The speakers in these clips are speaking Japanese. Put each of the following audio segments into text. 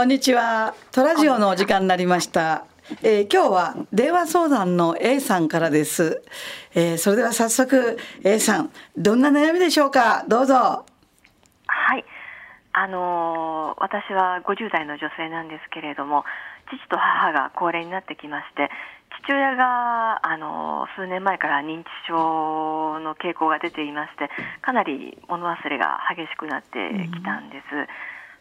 こんにちは。トラジオのお時間になりました。えー、今日は電話相談の A さんからです。えー、それでは早速 A さん、どんな悩みでしょうか？どうぞ。はい。あのー、私は50代の女性なんですけれども、父と母が高齢になってきまして、父親が、あの数年前から認知症の傾向が出ていまして、かなり物忘れが激しくなってきたんです。うん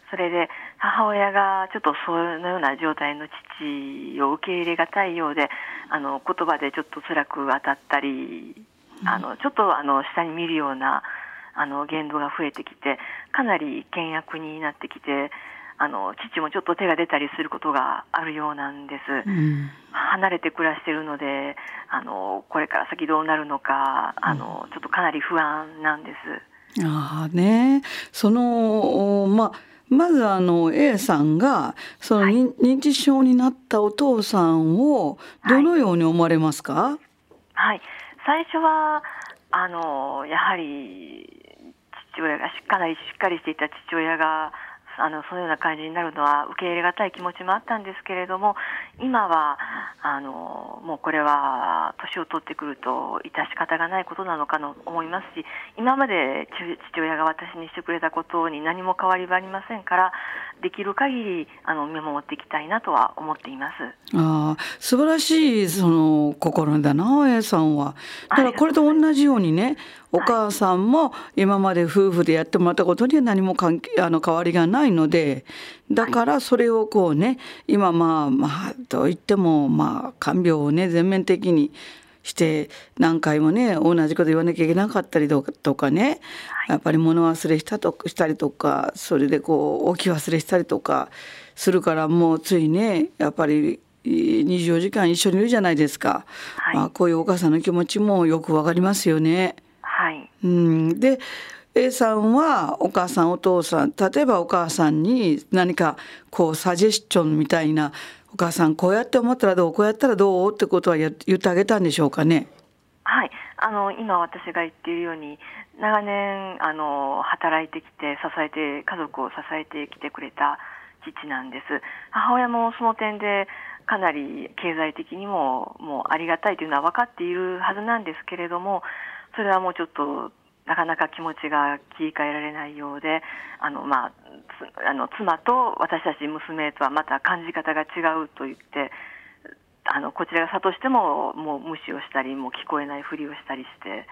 それで母親がちょっとそのような状態の父を受け入れがたいようであの言葉でちょっと辛く当たったり、あのちょっとあの下に見るようなあの言動が増えてきてかなり険悪になってきてあの父もちょっと手が出たりすることがあるようなんです、うん、離れて暮らしているのであのこれから先どうなるのかあのちょっとかなり不安なんです。あね。そのまあまずあの A さんがその、はい、認知症になったお父さんをどのように思われますか、はい、はい、最初はあのやはり父親がかなりしっかりしていた父親があのそのような感じになるのは受け入れがたい気持ちもあったんですけれども今はあのもうこれは年を取ってくると致し方がないことなのかと思いますし今まで父親が私にしてくれたことに何も変わりはありませんからできる限りあの見守っていきたいなとは思っています。あ素晴らしいその心だな A さんは。だからこれと同じようにねお母さんも今まで夫婦でやってもらったことには何も関係あの変わりがないのでだからそれをこうね今まあまあといってもまあ看病をね全面的にして何回もね同じこと言わなきゃいけなかったりとかねやっぱり物忘れしたとしたりとかそれでこう置き忘れしたりとかするからもうついねやっぱり24時間一緒にいるじゃないですか、はい、まあ、こういうお母さんの気持ちもよくわかりますよね。はい、うん、で A さんはお母さんお父さん例えばお母さんに何かこうサジェスチョンみたいなお母さんこうやって思ったらどうこうやったらどうってことは言ってあげたんでしょうかね？はいあの今私が言っているように長年あの働いてきて支えて家族を支えてきてくれた父なんです母親もその点でかなり経済的にももうありがたいというのは分かっているはずなんですけれどもそれはもうちょっとなかなか気持ちが切り替えられないようであの、まあ、あの妻と私たち娘とはまた感じ方が違うと言ってあのこちらが諭してももう無視をしたりもう聞こえないふりをしたりして、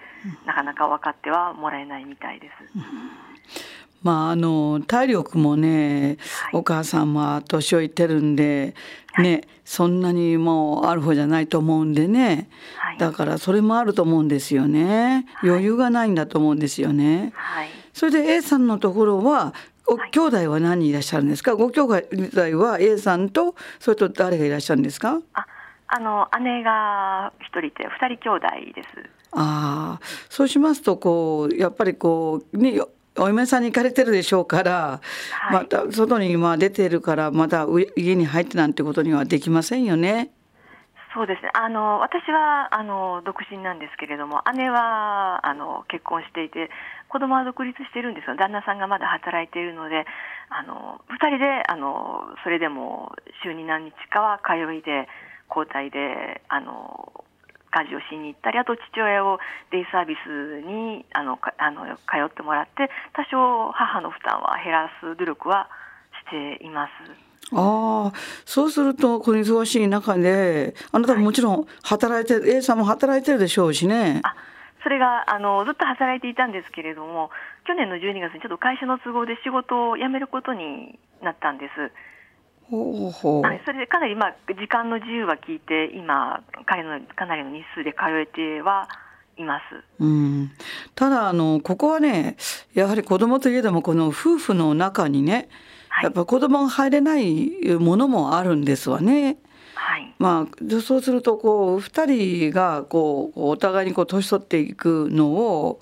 なかなか分かってはもらえないみたいです。まあ、あの体力もね、はい、お母さんは年老いてるんで、ね、はい、そんなにもうある方じゃないと思うんでね、はい、だからそれもあると思うんですよね。余裕がないんだと思うんですよね。それで A さんのところはご兄弟は何人いらっしゃるんですか？ご兄弟は A さんとそれと誰がいらっしゃるんですか？ああの姉が一人いて二人兄弟です。ああそうしますとこうやっぱりこうねお嫁さんに行かれてるでしょうから、はい、また外にまあ出てるからまた家に入ってなんてことにはできませんよね。そうですね。あの私はあの独身なんですけれども、姉はあの結婚していて、子供は独立しているんですよ。旦那さんがまだ働いているので、あの二人であのそれでも週に何日かは通いで交代であの家事をしに行ったりあと父親をデイサービスにあのあの通ってもらって多少母の負担は減らす努力はしています。ああそうするとこの忙しい中であなたももちろん働いて、はい、A さんも働いてるでしょうしね。あそれがあのずっと働いていたんですけれども去年の12月にちょっと会社の都合で仕事を辞めることになったんです。ほうほうそれでかなり、まあ、時間の自由は聞いて今彼のかなりの日数で通えてはいます、うん、ただあのここはねやはり子供といえどもこの夫婦の中にね、はい、やっぱ子供が入れないものもあるんですわね。はい、まあそうするとこう2人がこうお互いにこう年取っていくのを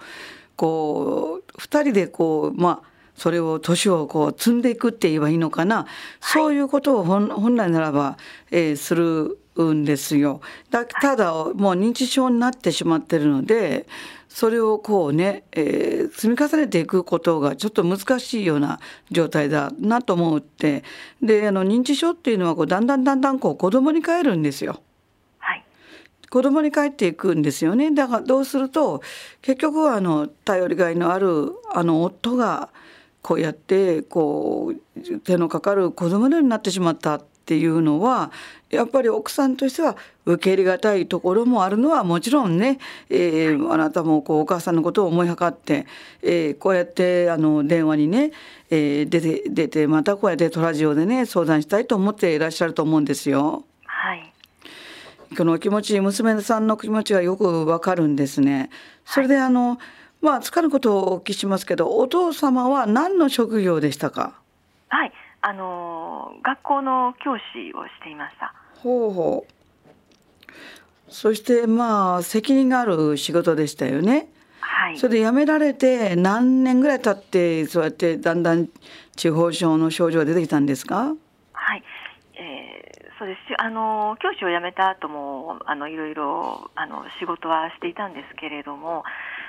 こう2人でこうまあそれを年をこう積んでいくって言えばいいのかな、そういうことを本来ならば、えー、するんですよ。だただもう認知症になってしまってるのでそれをこうね、えー、積み重ねていくことがちょっと難しいような状態だなと思ってであの認知症っていうのはこうだんだんだんだんこう子供に帰るんですよ。子供に帰っていくんですよね。だからどうすると結局はあの頼りがいのあるあの夫がこうやってこう手のかかる子供のようになってしまったっていうのはやっぱり奥さんとしては受け入れがたいところもあるのはもちろんね、えー、あなたもこうお母さんのことを思いはかって、えー、こうやってあの電話にね、えー、出て出てまたこうやってトラジオでね相談したいと思っていらっしゃると思うんですよ。はいこの気持ち娘さんの気持ちがよくわかるんですね。それであの、まあつかぬことをお聞きしますけどお父様は何の職業でしたか？はいあの学校の教師をしていました。ほうほう。そしてまあ責任がある仕事でしたよね。はい。それで辞められて何年ぐらい経ってそうやってだんだん地方症の症状が出てきたんですか？はい。えー、そうです。あの教師を辞めた後もあのいろいろあの仕事はしていたんですけれども、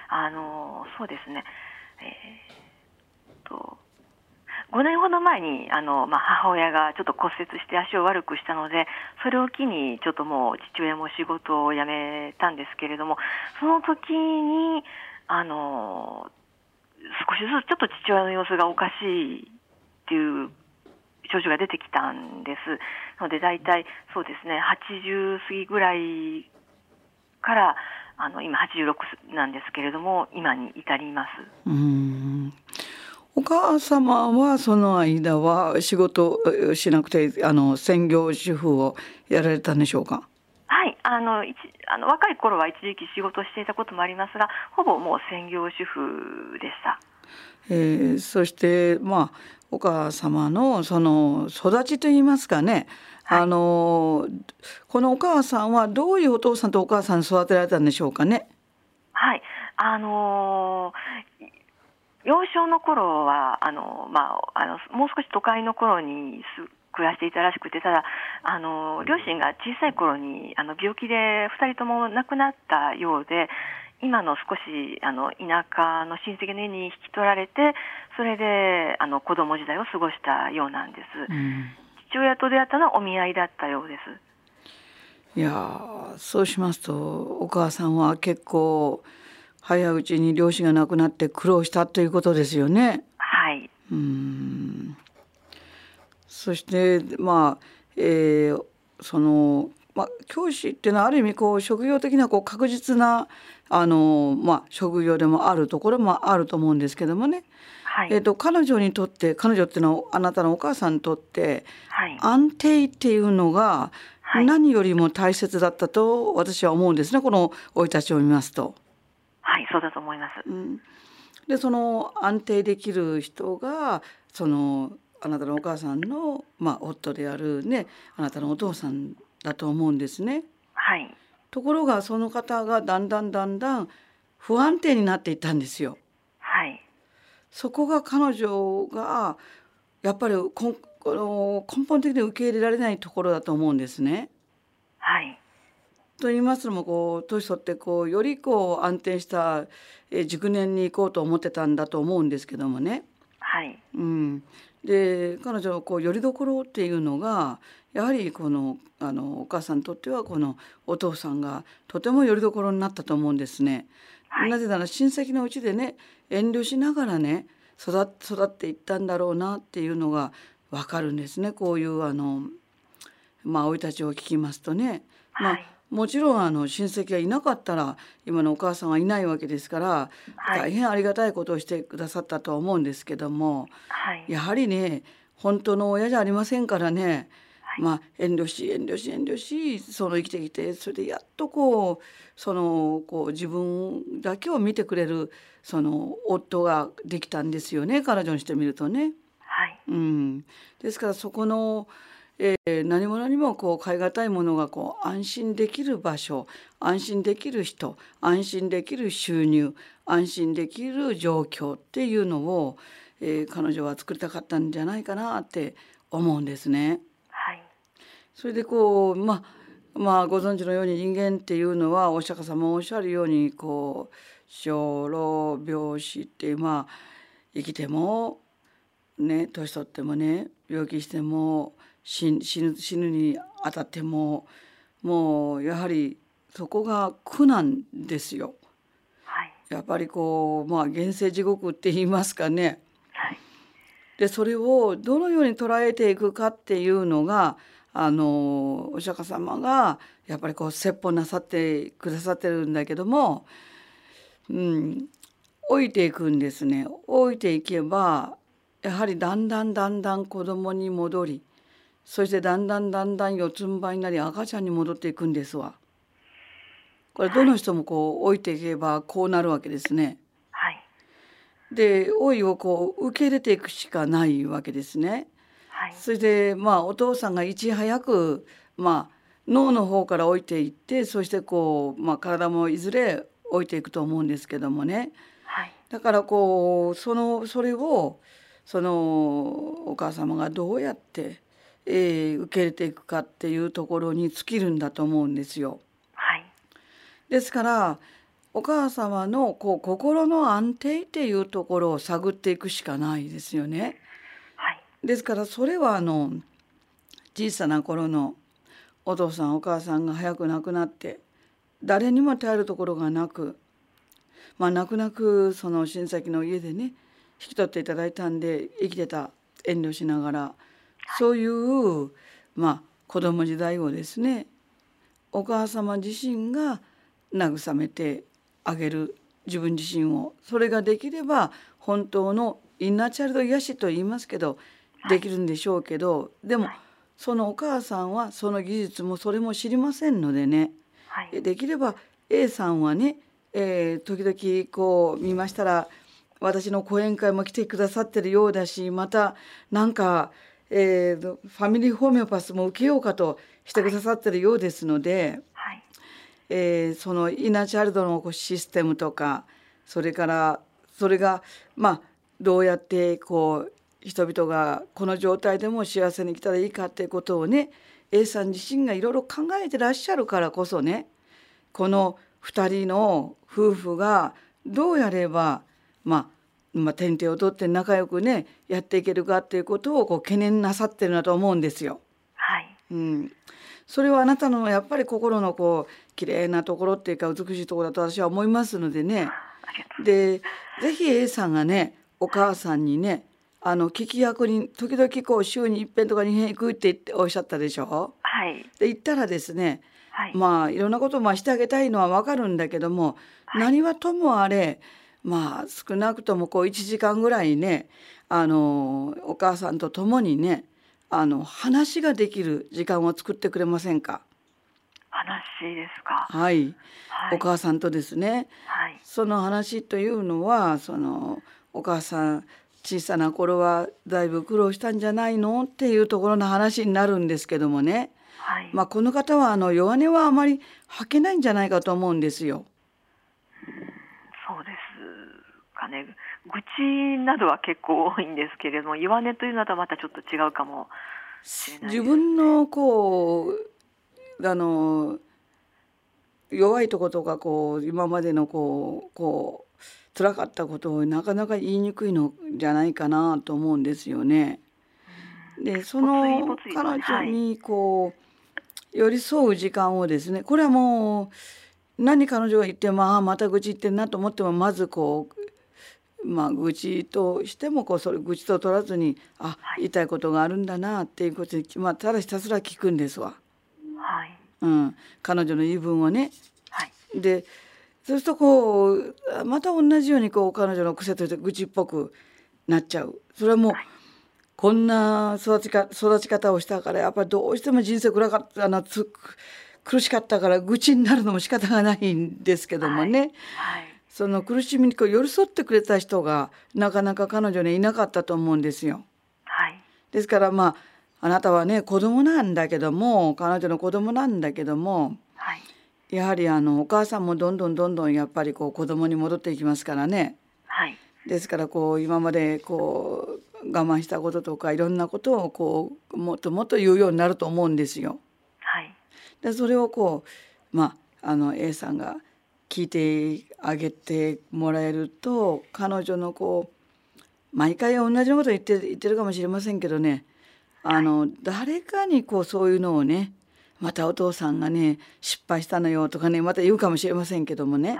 あのそうですね。えー、と。5年ほど前にあの、まあ、母親がちょっと骨折して足を悪くしたのでそれを機にちょっともう父親も仕事を辞めたんですけれどもその時にあの少しずつちょっと父親の様子がおかしいっていう症状が出てきたんですので大体そうですね80過ぎぐらいからあの今86なんですけれども今に至ります。うんお母様はその間は仕事しなくてあの専業主婦をやられたんでしょうか？はいあの一あの若い頃は一時期仕事していたこともありますがほぼもう専業主婦でした。えー、そしてまあお母様のその育ちといいますかね、はい、あのこのお母さんはどういうお父さんとお母さんに育てられたんでしょうかね？はい。あの幼少の頃はあの、まあ、あのもう少し都会の頃に暮らしていたらしくてただあの両親が小さい頃にあの病気で2人とも亡くなったようで今の少しあの田舎の親戚の家に引き取られてそれであの子供時代を過ごしたようなんです、うん、父親と出会ったのはお見合いだったようですいやそうしますとお母さんは結構早いうちに両親が亡くなって苦労したということですよね。はい。うんそしてまあ、えー、そのまあ、教師っていうのはある意味こう職業的なこう確実なあの、まあ、職業でもあるところもあると思うんですけどもね、はい、えーと、彼女にとって彼女っていうのはあなたのお母さんにとって、はい、安定っていうのが何よりも大切だったと私は思うんですねこの生い立ちを見ますと。はいそうだと思います。うん、でその安定できる人がそのあなたのお母さんの、まあ、夫であるねあなたのお父さんだと思うんですね。はい、ところがその方がだんだんだんだん不安定になっていったんですよ。はい、そこが彼女がやっぱりこの根本的に受け入れられないところだと思うんですね。はい、と言いますのもこう年取ってこうよりこう安定した熟年に行こうと思ってたんだと思うんですけどもね。はい、うん、で彼女のこうよりどころっていうのがやはりこのあのお母さんにとってはこのお父さんがとてもよりどころになったと思うんですね。はい、なぜなら親戚のうちでね遠慮しながらね育育っていったんだろうなっていうのが分かるんですね。こういうあのまあ生い立ちを聞きますとね。まあ、もちろんあの親戚がいなかったら今のお母さんはいないわけですから、はい、大変ありがたいことをしてくださったとは思うんですけども、はい、やはりね本当の親じゃありませんからね、はい、まあ遠慮し遠慮し遠慮しその生きてきてそれでやっとこうそのこう自分だけを見てくれるその夫ができたんですよね彼女にしてみるとね。はい、うん、ですからそこのえー、何者にもこう買い難いものがこう安心できる場所安心できる人安心できる収入安心できる状況っていうのを、えー、彼女は作りたかったんじゃないかなって思うんですね。はい、それでこうまあまあご存知のように人間っていうのはお釈迦様おっしゃるようにこう小老病死ってまあ生きてもね年取ってもね病気しても死ぬ死ぬにあたってももうやはりそこが苦なんですよ。はい、やっぱりこうまあ現世地獄って言いますかね。はい、でそれをどのように捉えていくかっていうのがあのお釈迦様がやっぱりこう説法なさってくださってるんだけども、うん、置いていくんですね。置いていけばやはりだんだんだんだん子供に戻りそしてだんだんだんだん四つん這いになり赤ちゃんに戻っていくんですわ。これどの人もこう置いていけばこうなるわけですね。はい、で老いをこう受け入れていくしかないわけですね。はい、それでまあお父さんがいち早くまあ脳の方から置いていってそしてこう、まあ、体もいずれ置いていくと思うんですけどもね。はい、だからこうそのそれをそのお母様がどうやってえー、受け入れていくかっていうところに尽きるんだと思うんですよ。はい、ですからお母様のこう心の安定っていうところを探っていくしかないですよね。ですからそれはあの小さな頃のお父さんお母さんが早く亡くなって誰にも頼るところがなくまあ泣く泣くその親戚の家でね引き取っていただいたんで生きてた遠慮しながらそういうまあ子供時代をですねお母様自身が慰めてあげる自分自身を。それができれば本当のインナーチャイルド癒しと言いますけどできるんでしょうけどでもそのお母さんはその技術もそれも知りませんのでね、はい、できれば A さんはね、えー、時々こう見ましたら私の講演会も来てくださってるようだしまたなんかえー、ファミリーホメオパスも受けようかとしてくださってるようですので、はい、えー、そのイナチャイルドのシステムとかそれからそれがまあどうやってこう人々がこの状態でも幸せに生きたらいいかっていうことをね A さん自身がいろいろ考えてらっしゃるからこそねこの2人の夫婦がどうやればまあまあ、天手を取って仲良くねやっていけるかっていうことをこう懸念なさってるなと思うんですよ。はい、うん、それはあなたのやっぱり心のこう綺麗なところっていうか美しいところだと私は思いますのでね。でぜひ A さんがねお母さんにねあの聞き役に時々こう週に一遍とか二遍行くって言っておっしゃったでしょ？はい、で言ったらですね、はい、まあいろんなことをまあしてあげたいのはわかるんだけども、はい、何はともあれまあ少なくともこう1時間ぐらいねあのお母さんと共にねあの話ができる時間を作ってくれませんか？話ですか、はい、はい、お母さんとですね、はい、その話というのはそのお母さん小さな頃はだいぶ苦労したんじゃないのっていうところの話になるんですけどもね、はい、まあこの方はあの弱音はあまり吐けないんじゃないかと思うんですよ。そうですかね。愚痴などは結構多いんですけれども弱音というのとはまたちょっと違うかもしれない、ね、自分のこうあの弱いとことかこう今までのこうこう辛かったことをなかなか言いにくいのじゃないかなと思うんですよね。でその彼女にこう寄り添う時間をですねこれはもう何彼女が言ってもああまた愚痴言ってんなと思ってもまずこうまあ、愚痴としてもこうそれ愚痴と取らずにあ、はい、言い。たい。ことがあるんだなってい。うことで、まあ、ただひたすら聞くんですわ。はい。うん、彼女の言い。分をね。はい、でそうするとこうまた同じようにこう彼女の癖として愚痴っぽくなっちゃう。それはもう、はい、こんな育ちか育ち方をしたからやっぱりどうしても人生暗かったあのつ苦しかったから愚痴になるのも仕方がないんですけどもね。はいその苦しみにこう寄り添ってくれた人がなかなか彼女にいなかったと思うんですよ。はい、ですからまああなたはね子供なんだけども彼女の子供なんだけども、はい、やはりあのお母さんもどんどんどんどんやっぱりこう子供に戻っていきますからね。はい、ですからこう今までこう我慢したこととかいろんなことをこうもっともっと言うようになると思うんですよ。はい。でそれをこうまああの A さんが聞いてあげてもらえると彼女のこう毎回同じようなこと言って言ってるかもしれませんけどねあの、はい、誰かにこうそういうのをねまたお父さんがね失敗したのよとかねまた言うかもしれませんけどもね、はい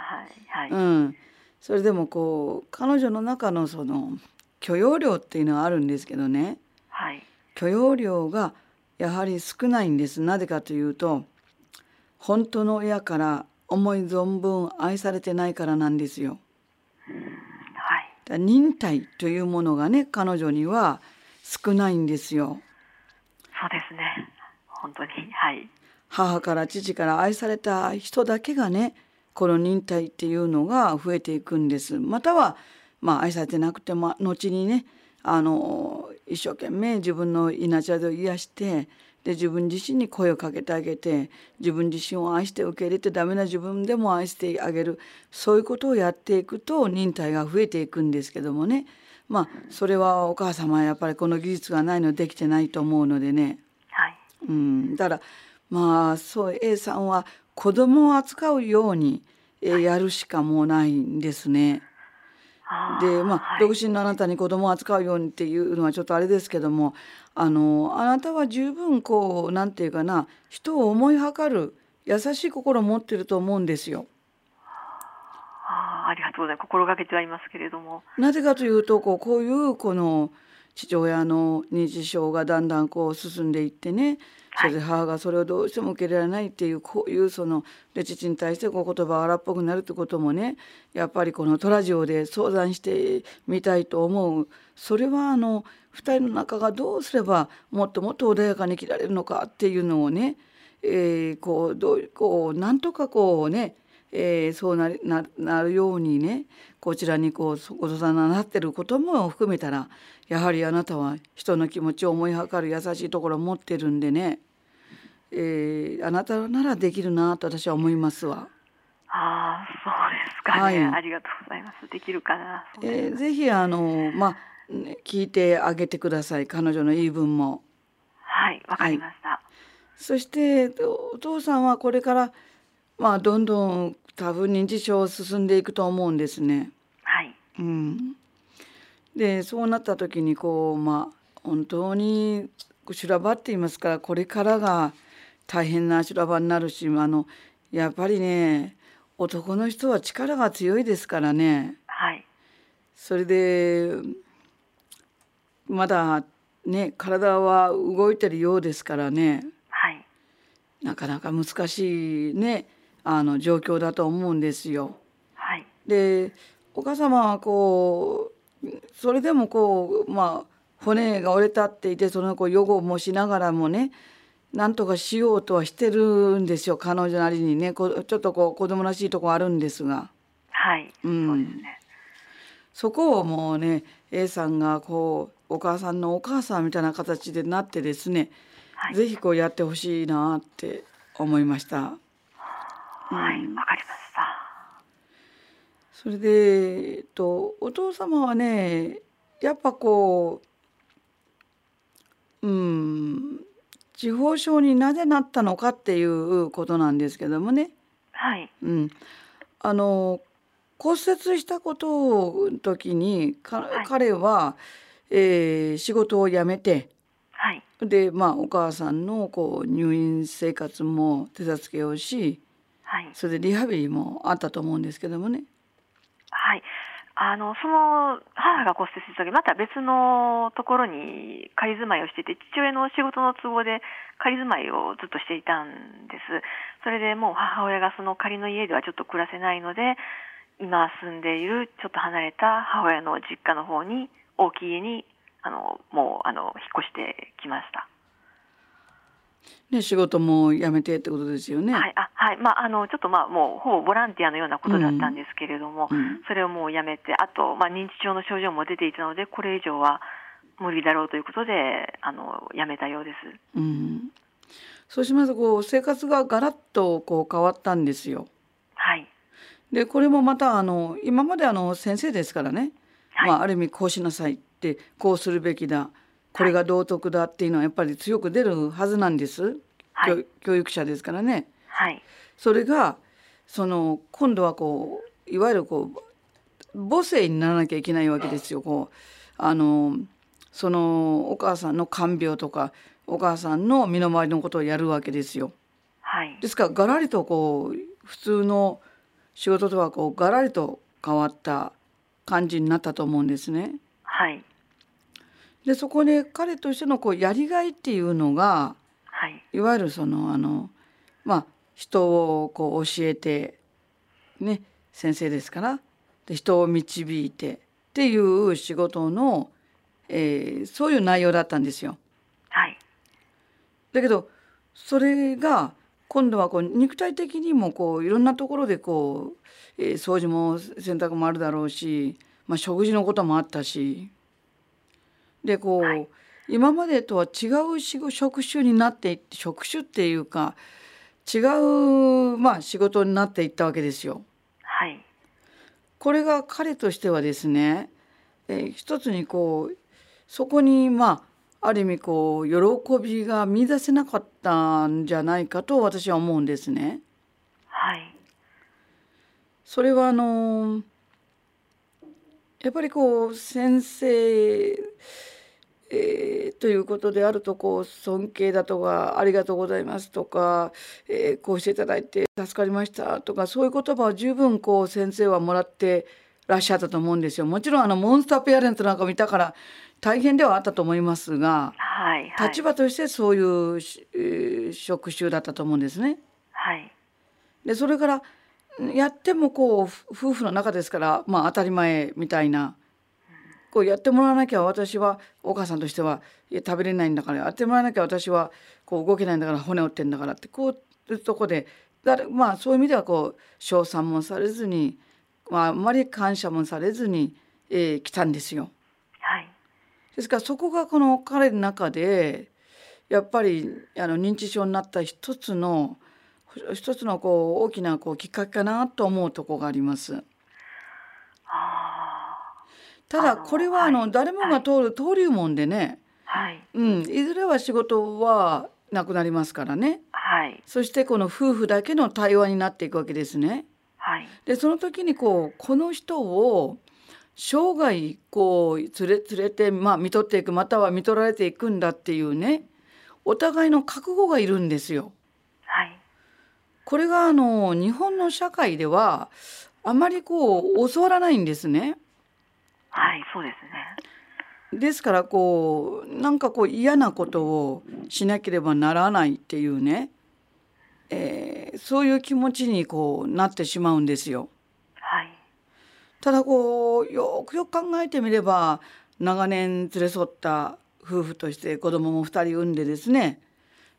はい、うん、それでもこう彼女の中のその許容量っていうのはあるんですけどね、はい、許容量がやはり少ないんです。なぜかというと本当の親から思い存分愛されてないからなんですよ。はい、忍耐というものがね彼女には少ないんですよ。そうですね本当に。はい。母から父から愛された人だけがねこの忍耐っていうのが増えていくんです。またはまあ愛されてなくても後にねあの一生懸命自分の命を癒してで自分自身に声をかけてあげて自分自身を愛して受け入れてダメな自分でも愛してあげる。そういうことをやっていくと忍耐が増えていくんですけどもね。まあそれはお母様はやっぱりこの技術がないのでできてないと思うのでね。うん、だからまあそう A さんは子供を扱うように、えやるしかもうないんですね。でまあ、独身のあなたに子供を扱うようにっていうのはちょっとあれですけどもあのあなたは十分こうなんていうかな人を思いはかる優しい心を持ってると思うんですよ。あありがとうございます心がけてはいますけれども。なぜかというとこうこういうこの父親の認知症がだんだんこう進んでいってねそれで母がそれをどうしても受け入れられないっていうこういうそので父に対してこう言葉が荒っぽくなるってこともねやっぱりこのトラジオで相談してみたいと思う。それはあの2人の仲がどうすればもっともっと穏やかに生きられるのかっていうのをね、えー、こうどうこうなんとかこうねえー、そうなななるようにねこちらにこうお父さんがなってることも含めたらやはりあなたは人の気持ちを思いはかる優しいところを持ってるんでね、えー、あなたならできるなと私は思いますわ。ああそうですかね、はい、ありがとうございます。できるかな。えー、ぜひあのまあ聞いてあげてください彼女の言い分も。はいわかりました、はい、そしてお父さんはこれからまあどんどん多分認知症進んでいくと思うんですね。はい。うん。でそうなった時にこうまあ本当に修羅場って言いますからこれからが大変な修羅場になるしあのやっぱりね男の人は力が強いですからね。はい。それでまだね体は動いてるようですからね。はい。なかなか難しいねあの状況だと思うんですよ。はい、でお母様はこうそれでもこうまあ骨が折れたっていてそのこう予後もしながらもねなんとかしようとはしてるんですよ彼女なりにねこちょっとこう子供らしいとこあるんですが。はい、うん、そうですね。そこをもうね A さんがこうお母さんのお母さんみたいな形でなってですね、はい、ぜひこうやってほしいなって思いました。はい、わかりました。それで、えっと、お父様はね、やっぱこう、うん、地方症になぜなったのかっていうことなんですけどもね。はい。うん。あの、骨折したことの時に、か、はい、彼は、えー、仕事を辞めて、はい、で、まあ、お母さんのこう入院生活も手助けをし、はい、それでリハビリもあったと思うんですけどもね。はい。あのその母が骨折した時また別のところに仮住まいをしてて父親の仕事の都合で仮住まいをずっとしていたんです。それでもう母親がその仮の家ではちょっと暮らせないので今住んでいるちょっと離れた母親の実家の方に大きい家にあのもうあの引っ越してきましたね、仕事も辞めてってことですよね。はい、あ、はい、まあ、あの、ちょっと、まあ、もう、ほぼボランティアのようなことだったんですけれども。うん、それをもう辞めて、あと、まあ、認知症の症状も出ていたので、これ以上は。無理だろうということで、あの、辞めたようです。うん。そうしますと、こう、生活がガラッと、こう、変わったんですよ。はい。で、これもまた、あの、今まで、あの、先生ですからね。はいまあ、ある意味こうしなさいってこうするべきだこれが道徳だっていうのはやっぱり強く出るはずなんです、はい教教育者ですからね。はいそれがその今度はこういわゆるこう母性にならなきゃいけないわけですよ。こうあのそのお母さんの看病とかお母さんの身の回りのことをやるわけですよ。はいですからガラリとこう普通の仕事とはこうガラリと変わった感じになったと思うんですね。はいでそこで彼としてのこうやりがいっていうのがはいいわゆるそのあのまあ人をこう教えてね先生ですからで人を導いてっていう仕事の、えーそういう内容だったんですよ。はいだけどそれが今度はこう肉体的にもこういろんなところでこう、えー掃除も洗濯もあるだろうし、まあ、食事のこともあったしでこう、はい今までとは違う仕事職種になっていって職種っていうか違う、まあ、仕事になっていったわけですよ。はいこれが彼としてはですね、えー一つにこうそこにまあある意味こう喜びが見出せなかったんじゃないかと私は思うんですね。はいそれはあのやっぱりこう先生、えーということであるとこう尊敬だとかありがとうございますとか、えーこうしていただいて助かりましたとかそういう言葉を十分こう先生はもらってらっしゃったと思うんですよ。もちろんあのモンスターペアレントなんか見たから大変ではあったと思いますがはいはい立場としてそういうし、えー職種だったと思うんですね。はいでそれからやってもこうふ夫婦の中ですからまあ当たり前みたいなこうやってもらわなきゃ私はお母さんとしてはいや食べれないんだからやってもらわなきゃ私はこう動けないんだから骨折ってんだからってこういうとこでだれまあそういう意味ではこう称賛もされずに、まあ、あんまり感謝もされずに、えー来たんですよ。はいですからそこがこの彼の中でやっぱりあの認知症になった一つの一つのこう大きなこうきっかけかなと思うところがあります。あただこれはあのはい誰もが通る登竜門でね、ーはい。うん、いずれは仕事はなくなりますからね。はい。そしてこの夫婦だけの対話になっていくわけですね。はい。でその時にこうこの人を生涯こう連れ連れて、まあ、見とっていくまたは見取られていくんだっていうねお互いの覚悟がいるんですよ。はい。これがあの日本の社会ではあまりこう教わらないんですね。はいそうですねですからこうなんかこう嫌なことをしなければならないっていうね、えーそういう気持ちにこうなってしまうんですよ。はいただこうよくよく考えてみれば長年連れ添った夫婦として子供も2人産んでですね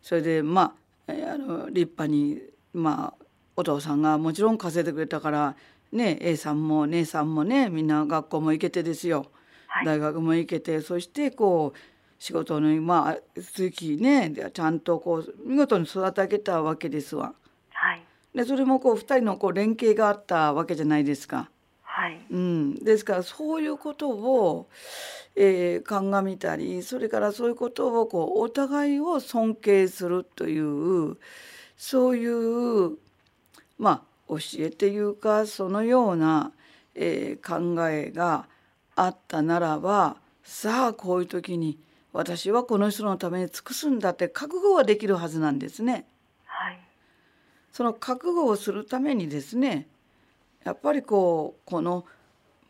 それでまあえーあの立派にまあお父さんがもちろん稼いでくれたからね A さんも姉さんもねみんな学校も行けてですよ。はい。大学も行けてそしてこう仕事のまあ続きねでちゃんとこう見事に育て上げたわけですわ。はい。でそれもこう2人のこう連携があったわけじゃないですか。はい。うん、ですからそういうことを、えー鑑みたりそれからそういうことをこうお互いを尊敬するというそういうまあ教えっていうかそのような、えー考えがあったならばさあこういう時に私はこの人のために尽くすんだって覚悟はできるはずなんですね。はいその覚悟をするためにですねやっぱりこうこの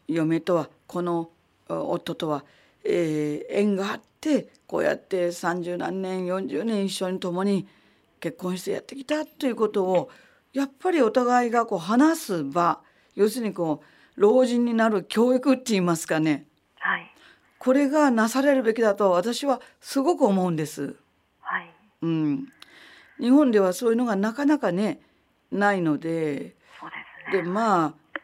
嫁とはこのお夫とは、えー縁があってこうやって30何年40年一緒に共に結婚してやってきたということをやっぱりお互いがこう話す場要するにこう老人になる教育って言いますかね。はい。これがなされるべきだと私はすごく思うんです。はい。うん、日本ではそういうのがなかなかねないので。そうですね。でまあ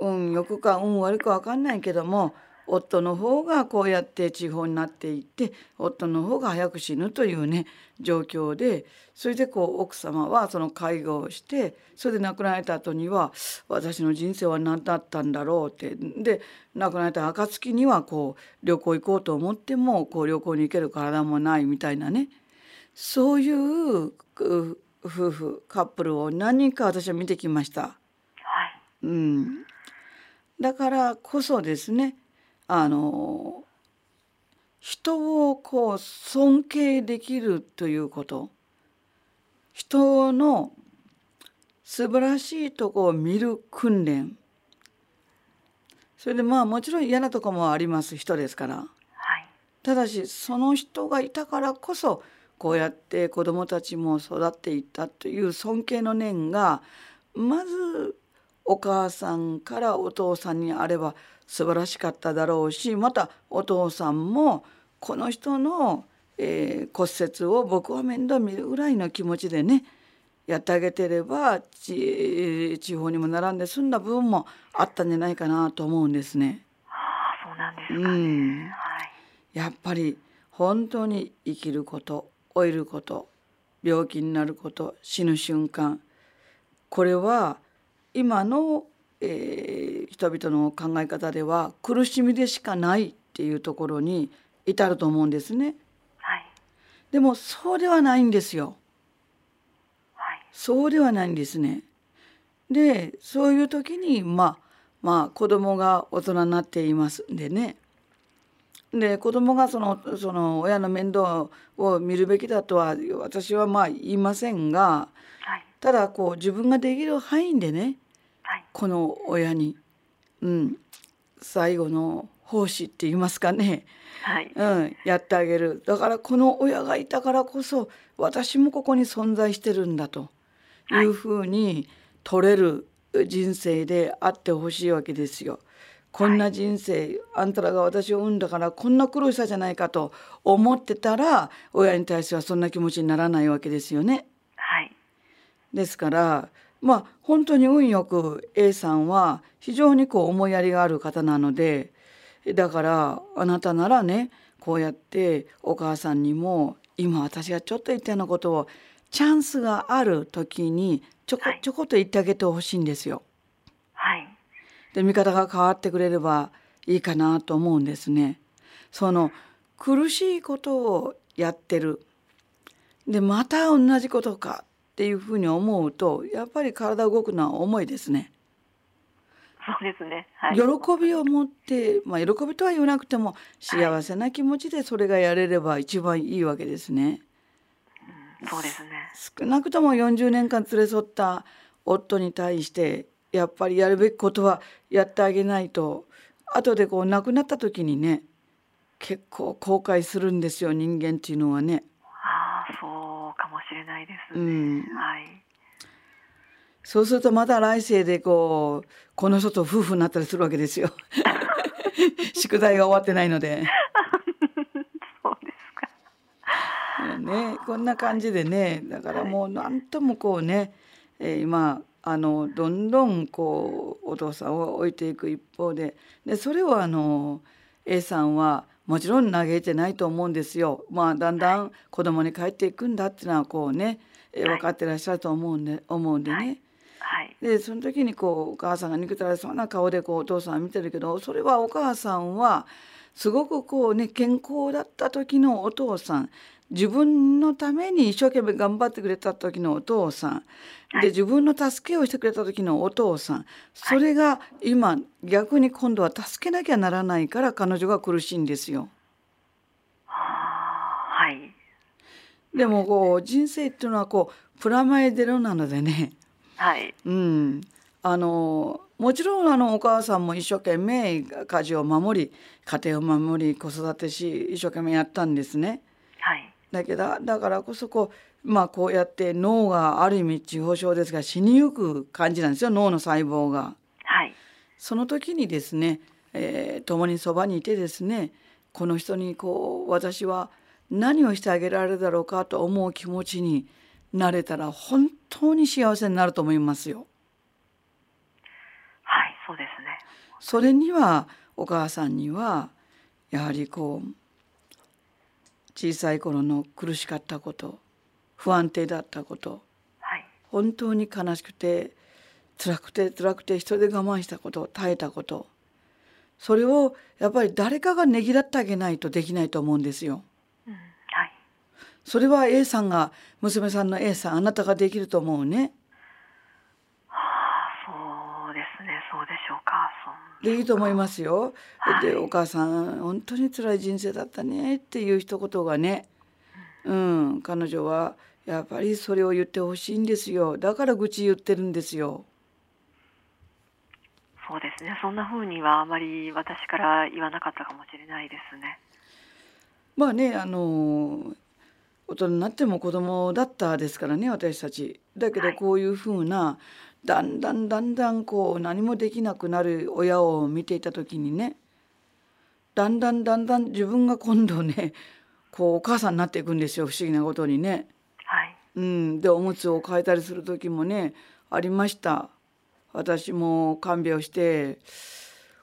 運良くか運悪くか分かんないけども夫の方がこうやって地方になっていって夫の方が早く死ぬというね状況でそれでこう奥様はその介護をしてそれで亡くなられた後には私の人生は何だったんだろうってで亡くなられた暁にはこう旅行行こうと思ってもこう旅行に行ける体もないみたいなね。そういう夫婦カップルを何人か私は見てきました。はい、うん、だからこそですねあの人をこう尊敬できるということ。人の素晴らしいとこを見る訓練。それでまあもちろん嫌なとこもあります人ですから、はい、ただしその人がいたからこそこうやって子どもたちも育っていったという尊敬の念がまずお母さんからお父さんにあれば素晴らしかっただろうしまたお父さんもこの人の、えー、骨折を僕は面倒見るぐらいの気持ちでねやってあげてれば地方にも並んで済んだ部分もあったんじゃないかなと思うんですね。はあ、そうなんですか、ね、うん、はい、やっぱり本当に生きること老いること病気になること死ぬ瞬間これは今の、えー、人々の考え方では苦しみでしかないっていうところに至ると思うんですね。はい、でもそうではないんですよ。はい、そうではないんですね。でそういう時にまあまあ子供が大人になっていますんでねで子供がそのその親の面倒を見るべきだとは私はまあ言いませんが、はい、ただこう自分ができる範囲でね、はい、この親に、うん、最後の奉仕って言いますかね、はい。うん、やってあげる。だからこの親がいたからこそ私もここに存在してるんだとい。うふうに取れる人生であってほしいわけですよ。こんな人生、はい、あんたらが私を産んだからこんな苦しさじゃないかと思ってたら親に対してはそんな気持ちにならないわけですよね。はい、ですからまあ本当に運よく A さんは非常にこう思いやりがある方なのでだからあなたならねこうやってお母さんにも今私がちょっと言ったようなことをチャンスがある時にちょこちょこっと言ってあげてほしいんですよ。はい、で見方が変わってくれればいいかなと思うんですね。その苦しいことをやってるでまた同じことかっていうふうに思うとやっぱり体動くのは重いですね。そうですね、はい、喜びを持って、まあ、喜びとは言わなくても幸せな気持ちでそれがやれれば一番いいわけですね。うん、そうですね少なくとも40年間連れ添った夫に対してやっぱりやるべきことはやってあげないと後でこう亡くなった時にね結構後悔するんですよ人間っていうのはね。れないですね。うん、はい。そうするとまた来世でこうこの人と夫婦になったりするわけですよ。宿題が終わってないので。そうですか。ね、こんな感じでね、だからもう何ともこうね、えー、今あのどんどんこうお父さんを置いていく一方で、でそれをあの A さんはもちろん嘆いてないと思うんですよ。まあだんだん子供に帰っていくんだっていうのはこうね、え分かってらっしゃると思うんで思うんでね。はい、でその時にこうお母さんが憎たらそうな顔でこうお父さんは見てるけどそれはお母さんはすごくこうね健康だった時のお父さん自分のために一生懸命頑張ってくれた時のお父さんで自分の助けをしてくれた時のお父さんそれが今逆に今度は助けなきゃならないから彼女が苦しいんですよ。はい、でもこう人生っていうのはこうプラマイゼロなのでねはい。うん。あのもちろんあのお母さんも一生懸命家事を守り家庭を守り子育てし一生懸命やったんですね。はい、だけどだからこそこうまあこうやって脳がある意味地方症ですが死にゆく感じなんですよ脳の細胞が。はい、その時にですね、えー、共にそばにいてですねこの人にこう私は何をしてあげられるだろうかと思う気持ちになれたら本当に幸せになると思いますよ。はい、そうですね。それにはお母さんにはやはりこう小さい頃の苦しかったこと不安定だったことはい。本当に悲しくて辛くて辛くて一人で我慢したこと耐えたことそれをやっぱり誰かがねぎらってあげないとできないと思うんですよ。うん。はい。それは A さんが娘さんの A さんあなたができると思うね。はあ、そうですね。そうでしょうか。でいいと思いますよ。はいでお母さん本当に辛い人生だったねっていう一言がね、うん、彼女はやっぱりそれを言ってほしいんですよ。だから愚痴言ってるんですよ。そうですね。そんな風にはあまり私から言わなかったかもしれないですね。まあねあの大人になっても子供だったですからね私たち。だけどはいこういうふうなだんだんだんだんこう何もできなくなる親を見ていた時にねだんだんだんだん自分が今度ねこうお母さんになっていくんですよ不思議なことにね。はい。うん、でおむつを替えたりする時もねありました私も看病して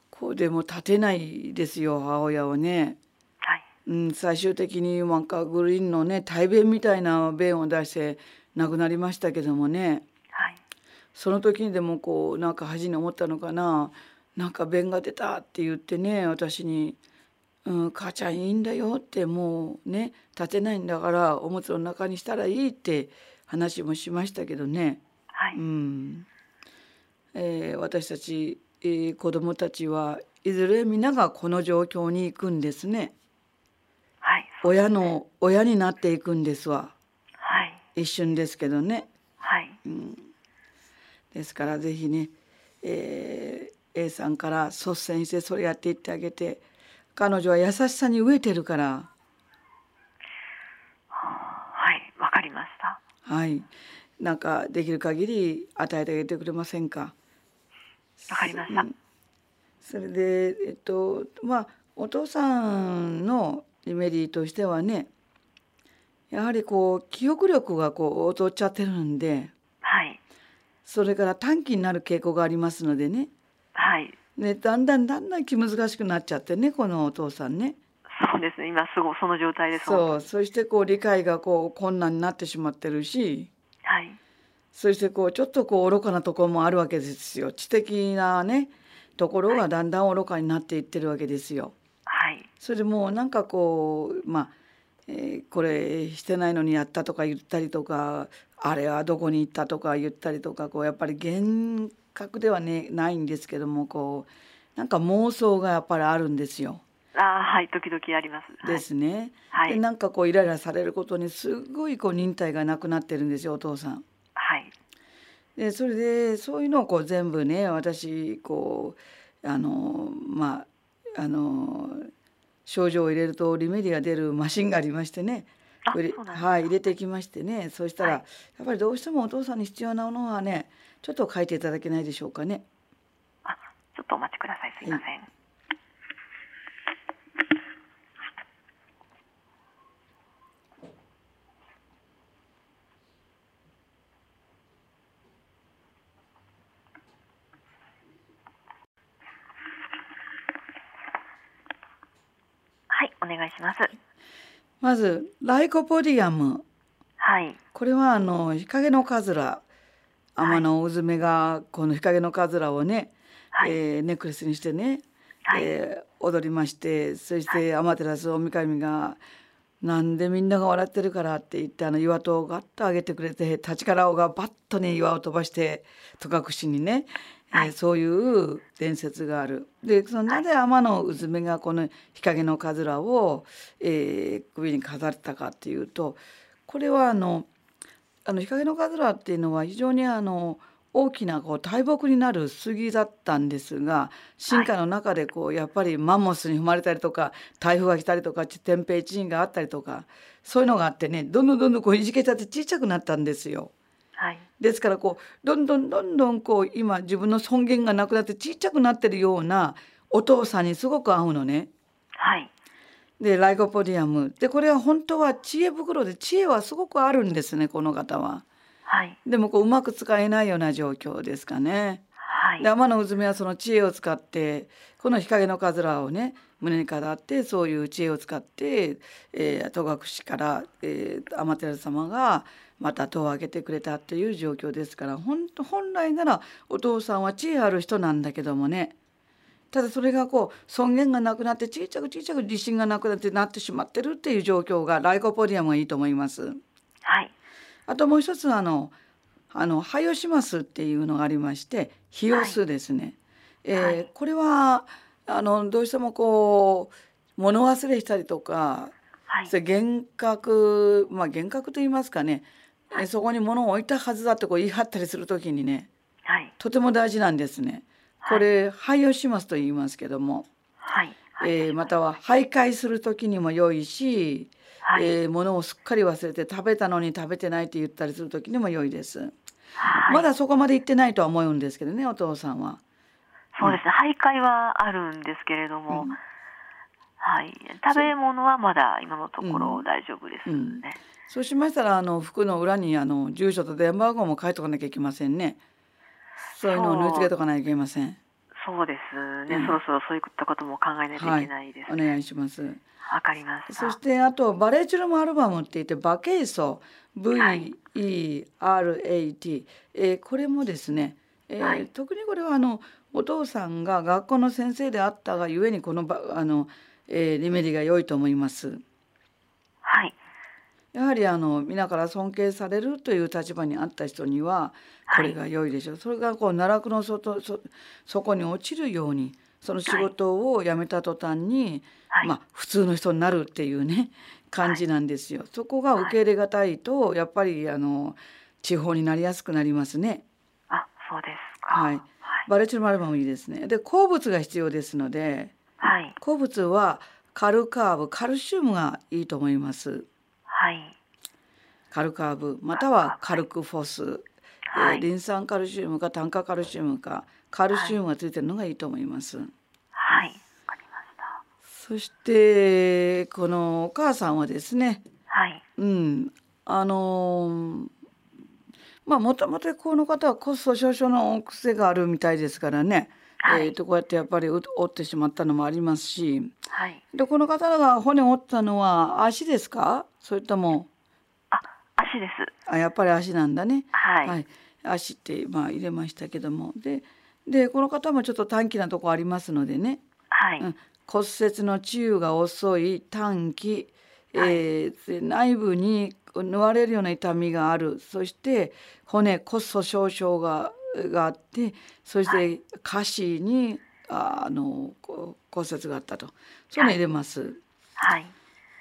こうでも立てないですよ母親をね、はい。うん、最終的になんかグリーンのね大便みたいな便を出して亡くなりましたけどもねはい。その時にでもこうなんか恥に思ったのかななんか便が出たって言ってね私に「うん、母ちゃんいいんだよ」ってもうね立てないんだからおむつの中にしたらいいって話もしましたけどね、はい。うんえー私たち、えー子供たちはいずれ皆がこの状況に行くんですねはい。親の親になっていくんですわはい。一瞬ですけどね。はい。ですからぜひね、えー A さんから率先してそれやっていってあげて彼女は優しさに飢えてるからはい。わかりました。はいなんかできる限り与えてあげてくれませんか？わかりましたうんそれでえっとまあお父さんのリメリーとしてはねやはりこう記憶力がこう劣っちゃってるんではい。それから短期になる傾向がありますのでねはい。ね、だんだんだんだん気難しくなっちゃってねこのお父さんね。そうですね。今すぐその状態です。そうそしてこう理解がこう困難になってしまってるしはい。そしてこうちょっとこう愚かなところもあるわけですよ知的なねところがだんだん愚かになっていってるわけですよ。はい。それでもうなんかこうまあ、えーこれしてないのにやったとか言ったりとかあれはどこに行ったとか言ったりとかこうやっぱり厳格ではねないんですけどもこうなんか妄想がやっぱりあるんですよ。ああ、はい。時々あります。ですね。はい。はい。でなんかこうイライラされることにすごいこう忍耐がなくなってるんですよお父さん。はい。でそれでそういうのをこう全部ね私こうあのまああの症状を入れるとリメディが出るマシンがありましてねはい入れてきましてねそしたら、はいやっぱりどうしてもお父さんに必要なものはねちょっと書いていただけないでしょうかね。あ、ちょっとお待ちください。すいません。はい、お願いします。まずライコポディアムはい。これはあの日陰のカズラ天のうずめがこの日陰のカズラをね、はい。えーネックレスにしてね、はいえー踊りましてそして天照大神が「なんでみんなが笑ってるから」って言ってあの岩戸をガッと上げてくれて立ちからおがバッとね岩を飛ばして戸隠にね、えーはいそういう伝説がある。でそのなぜ天のうずめがこの日陰のかずらを、えー首に飾ったかっていうとこれはあのあの日陰のカズラっていうのは非常にあの大きなこう大木になる杉だったんですが進化の中でこうやっぱりマンモスに踏まれたりとか台風が来たりとか天平地震があったりとかそういうのがあってねどんどんどんどんこういじけちゃって小さくなったんですよ。はい。ですからこうどんどんどんどんこう今自分の尊厳がなくなって小さくなってるようなお父さんにすごく合うのね。はい。でライコポディアムでこれは本当は知恵袋で知恵はすごくあるんですねこの方は。はい。でもこううまく使えないような状況ですかね。はいで天のうずめはその知恵を使ってこの日陰のかずらをね胸に飾ってそういう知恵を使って、えー、戸隠から、えー、天照様がまた戸を開けてくれたという状況ですから本当本来ならお父さんは知恵ある人なんだけどもねただそれがこう尊厳がなくなって小さく小さく自信がなくなってなってしまってるっていう状況がライコポディアムがいいと思います。はい。あともう一つはあのあのハヨシマスっていうのがありましてヒヨスですね。えーはいこれはあのどうしてもこう物忘れしたりとか、はい。それ幻覚まあ幻覚と言いますかね、えーそこに物を置いたはずだってこう言い張ったりする時にねはい。とても大事なんですね。これハヨシマスと言いますけども、はい。はい。えーまたは徘徊する時にも良いし、はい。えー物をすっかり忘れて食べたのに食べてないって言ったりする時にも良いです。はいまだそこまで行ってないとは思うんですけどねお父さんは。そうですね。徘徊はあるんですけれども、うんはい。食べ物はまだ今のところうん大丈夫ですね。うんそうしましたらあの服の裏にあの住所と電話番号も書いとかなきゃいけませんね。そういうのを縫い付けとかなきゃいけません。そうですね、うんそろそろそういったことも考えないといけないですおね。願いします。わ、かりました。そしてあとバレーチュルムアルバムって言ってバケイソ V-E-R-A-T、えーこれもですね、えーはい特にこれはあのお父さんが学校の先生であったがゆえにこのばあの、えーリメディが良いと思います。はい。やはりあの皆から尊敬されるという立場にあった人にはこはいれが良いでしょう、それがこう奈落の底そ底に落ちるようにその仕事を辞めた途端に、はい。まあ普通の人になるっていうね感じなんですよ。そこが受け入れがたいとやっぱりあの地方になりやすくなりますね。あ、そうですか。はいはい。バレチュルマルバもいいですね。で鉱物が必要ですのではい。鉱物はカルカーブカルシウムがいいと思います。はい。カルカーブまたはカルクフォス、はいえーリン酸カルシウムか炭化カルシウムかカルシウムがついてるのがいいと思います。はい。わかりました。そしてこのお母さんはですね、はい。うん、あのーまあもともとこの方はコスト少々の癖があるみたいですからね、はいえーとこうやってやっぱりう折ってしまったのもありますしはい。でこの方が骨を折ったのは足ですか？それともあ、足です。あやっぱり足なんだね。はい。足ってまあ入れましたけどもででこの方もちょっと短気なとこありますのでね、はい。うん、骨折の治癒が遅い短期、えーで内部に縫われるような痛みがあるそして骨骨粗鬆症ががあってそして下肢にああの骨折があったとそういうの入れます。はい。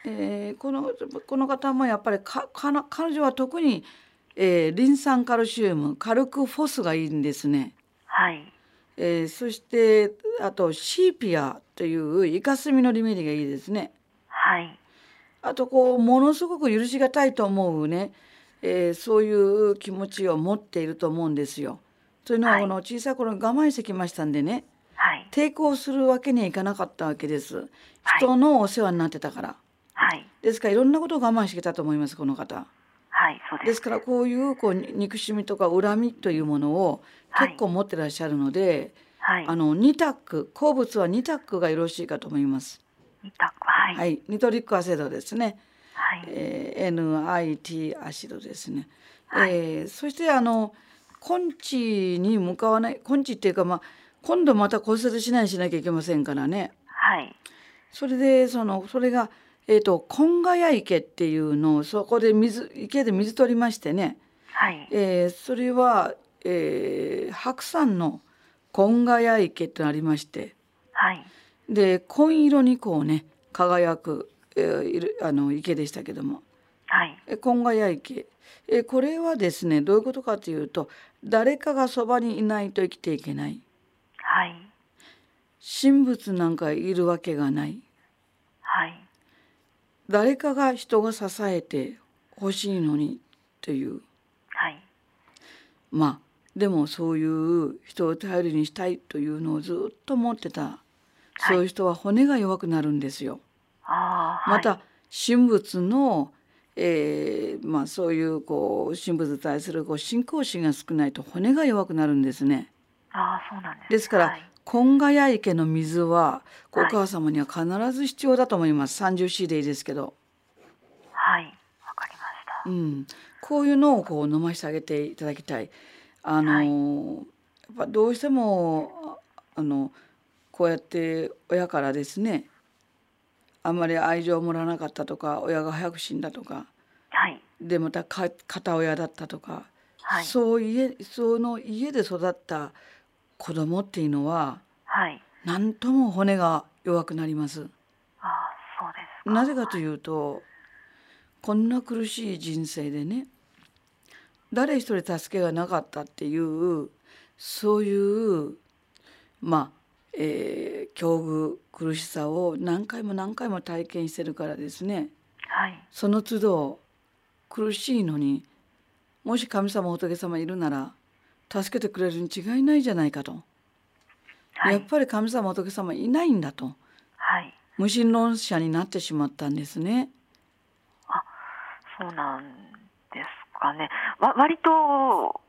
えーこのこの方もやっぱりかかな彼女は特に、えーリン酸カルシウムカルクフォスがいいんですね。はい。えーそしてあとシーピアというイカスミのリメディがいいですね。はい。あとこうものすごく許しがたいと思うね、えーそういう気持ちを持っていると思うんですよ。というのははいこの小さい頃に我慢してきましたんでねはい。抵抗するわけにはいかなかったわけです。はい人のお世話になってたから。はい。ですからいろんなことを我慢してきたと思いますこの方。はい。そうです。ですからこういうこう憎しみとか恨みというものをはい結構持ってらっしゃるので、はい。あのニタック鉱物はニタックがよろしいかと思います。二択。はい。ははい。い、ニトリックアセドですね。はい。えー NIT アシドですね。はいえーそしてあの根治に向かわない根治っていうかまあ今度また骨折しないしなきゃいけませんからね。はい。それでそのそれがえっ、と金ヶ谷池っていうのをそこで水池で水取りましてね。はい。えーそれは、えー白山の金ヶ谷池ってのありましてはい。で紺色にこうね輝く、えーいるあの池でしたけどもはい。え金ヶ谷池えーこれはですねどういうことかというと誰かがそばにいないと生きていけないはい。神仏なんかいるわけがないはい。誰かが人が支えてほしいのにというはい。まあでもそういう人を頼りにしたいというのをずっと思ってた、そういう人は骨が弱くなるんですよ。ああ。また神仏の、えーまあ、そういうこう神仏に対するこう信仰心が少ないと骨が弱くなるんですね。あそうなんですですから、はい、今ヶ谷池の水はお母様には必ず必要だと思います。三十 C でいいですけど。はい、わかりました。うん、こういうのをこう飲ませてあげていただきたい。あの、はい、やっぱどうしてもあのこうやって親からですね。あんまり愛情をもらわなかったとか親が早く死んだとか、はい、でまたか片親だったとか、はい、そう家その家で育った子供っていうのは、はい、何とも骨が弱くなります。あそうですなぜかというと、こんな苦しい人生でね誰一人助けがなかったっていうそういうまあえー、境遇苦しさを何回も何回も体験してるからですね、はい、その都度苦しいのにもし神様仏様いるなら助けてくれるに違いないじゃないかと、はい、やっぱり神様仏様いないんだと、はい、無神論者になってしまったんですね。あそうなんですかね。わ割と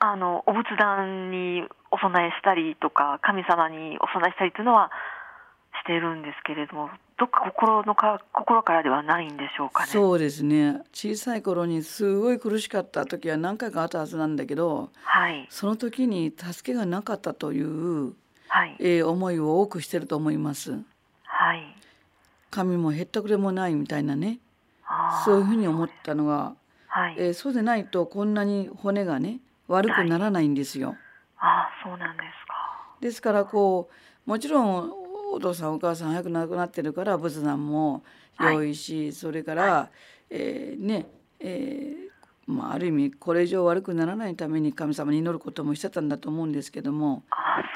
あのお仏壇にお供えしたりとか神様にお供えしたりというのはしているんですけれどもどっか心のか心からではないんでしょうかね。そうですね小さい頃にすごい苦しかった時は何回かあったはずなんだけど、はい、その時に助けがなかったという、はいえー、思いを多くしてると思います。はい、神もへったくれもないみたいなねそういうふうに思ったのが、はいえー、そうでないとこんなに骨がね悪くならないんですよ。はい、あそうなんですか。ですからこうもちろんお父さんお母さん早く亡くなってるから仏壇も良いし、はい、それから、はい、えー、ね、えー、まあ、ある意味これ以上悪くならないために神様に祈ることもしてたんだと思うんですけども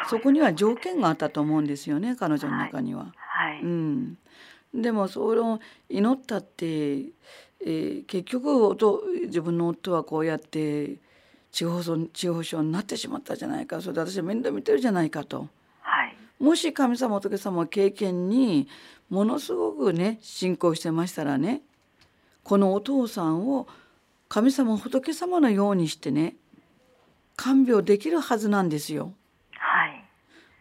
そこには条件があったと思うんですよね彼女の中には。はい、うん、でもそれを祈ったって、えー、結局自分の夫はこうやって地方地方症になってしまったじゃないかそれで私は面倒見てるじゃないかと。はい、もし神様仏様経験にものすごくね信仰してましたらねこのお父さんを神様仏様のようにしてね看病できるはずなんですよ。はい、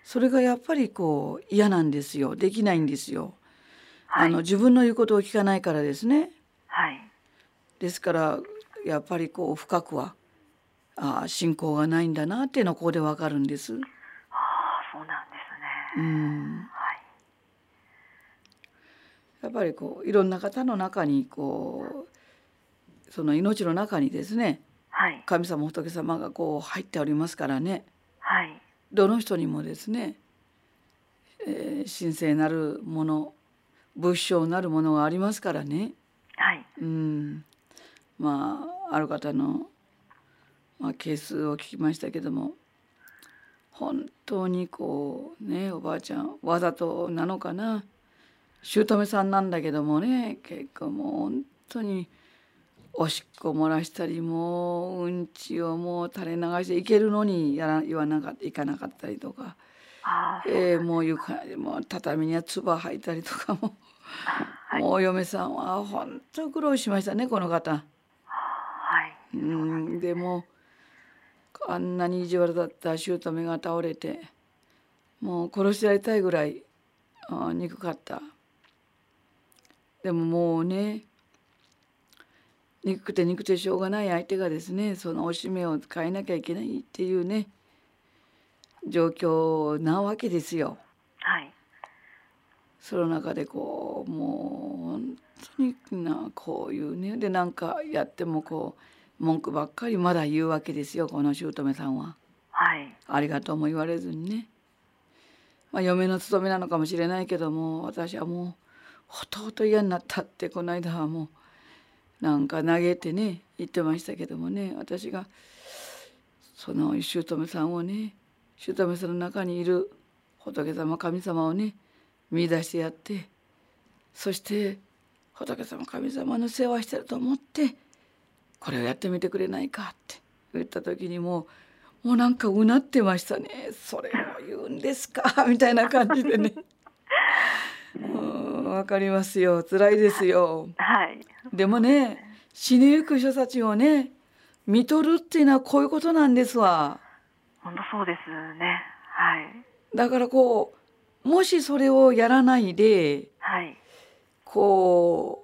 それがやっぱりこう嫌なんですよできないんですよ。はい、あの自分の言うことを聞かないからですね。はい、ですからやっぱりこう深くはあ信仰がないんだなっていうのはここでわかるんです。ああそうなんですね。うん。はい。やっぱりこういろんな方の中にこうその命の中にですね、はい、神様仏様がこう入っておりますからね、はい、どの人にもですね、えー、神聖なるもの仏性なるものがありますからね、はい、うん。まあある方のまあ、ケースを聞きましたけども本当にこうねおばあちゃんわざとなのかな。姑さんなんだけどもね結構もう本当におしっこ漏らしたりもううんちをもう垂れ流していけるのにやら言わなかったいかなかったりとか、えー、もう床もう畳には唾吐いたりとかも、はい、もうお嫁さんは本当苦労しましたねこの方。はい、うんでもあんなに意地悪だった姑が倒れてもう殺し合いたいぐらいあ憎かったでももうね憎くて憎くてしょうがない相手がですねそのおしめを変えなきゃいけないっていうね状況なわけですよ。はい、その中でこうもう本当になこういうねでなんかやってもこう文句ばっかりまだ言うわけですよこの姑さんは。はい、ありがとうも言われずにね。まあ、嫁の務めなのかもしれないけども私はもうほとほと嫌になったってこの間はもうなんか嘆いてね言ってましたけどもね私がその姑さんをね姑さんの中にいる仏様神様をね見出してやってそして仏様神様の世話してると思ってこれをやってみてくれないかって。言った時にもうもうなんかうなってましたね。それを言うんですか？みたいな感じでね。わかりますよ。辛いですよ、はい、でもね死にゆく人たちをね見とるっていうのはこういうことなんですわ。本当そうですね。はい。だからこうもしそれをやらないではい。こ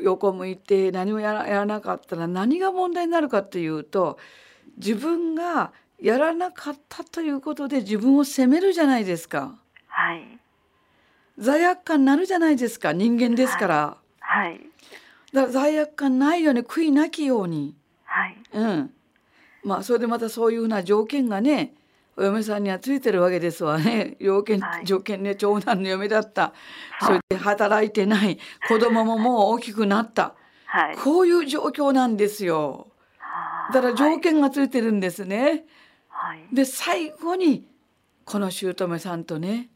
横向いて何もやらやらなかったら何が問題になるかっていうと自分がやらなかったということで自分を責めるじゃないですかはい。罪悪感になるじゃないですか人間ですから、はい。だから罪悪感ないように悔いなきようにはい。うんまあそれでまたそういうふうな条件がねお嫁さんにはついてるわけですわね。条件、はい。条件ね長男の嫁だった。それで働いてない。子供ももう大きくなった。はい。こういう状況なんですよ。だから条件がついてるんですね、はい。で最後にこの姑さんとね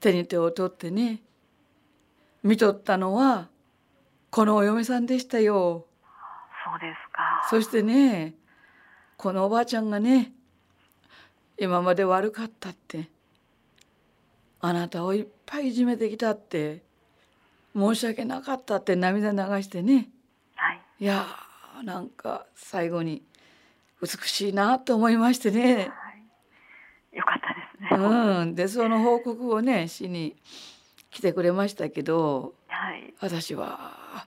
手に手を取ってね見とったのはこのお嫁さんでしたよ。そうですか。そしてねこのおばあちゃんがね今まで悪かったってあなたをいっぱいいじめてきたって申し訳なかったって涙流してねはい。いやーなんか最後に美しいなと思いましてね、はい。よかったですね。うん、でその報告をねしに来てくれましたけどはい。私は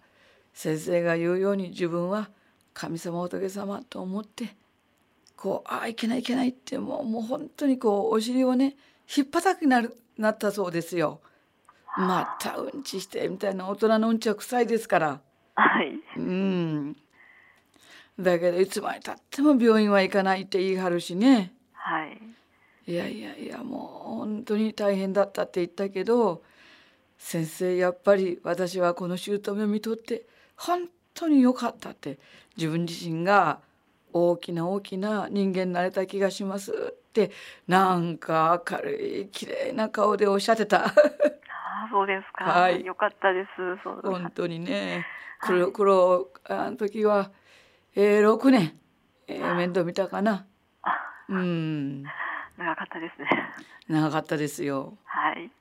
先生が言うように自分は神様仏様と思ってこうああいけないいけないってもうもう本当にこうお尻をね引っ叩くなるなったそうですよ。またうんちしてみたいな大人のうんちは臭いですから。はい。うん。だけどいつまでたっても病院は行かないって言い張るしね。はい。いやいやいやもう本当に大変だったって言ったけど先生やっぱり私はこの姑を見とって本当に良かったって自分自身が大きな大きな人間になれた気がします。ってなんか明るい綺麗な顔でおっしゃってた。ああ、そうですか。はい。よかったです。本当にね。はい。黒黒あの時は、えー、6年、えー面倒見たかな。あ、うん。長かったですね。長かったですよ。はい。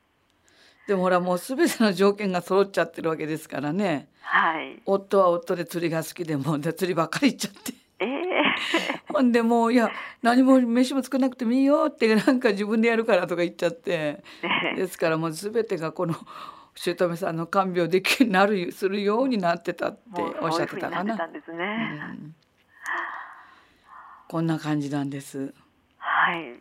でもほらもう全ての条件が揃っちゃってるわけですからね。はい。夫は夫で釣りが好きでもうで釣りばっかり行っちゃって。ええほ んでもういや何も飯も作らなくてもいいよってなんか自分でやるからとか言っちゃってねですからもう全てがこの姑さんの看病できなるするようになってたっておっしゃってたかなこんな感じなんです。はい。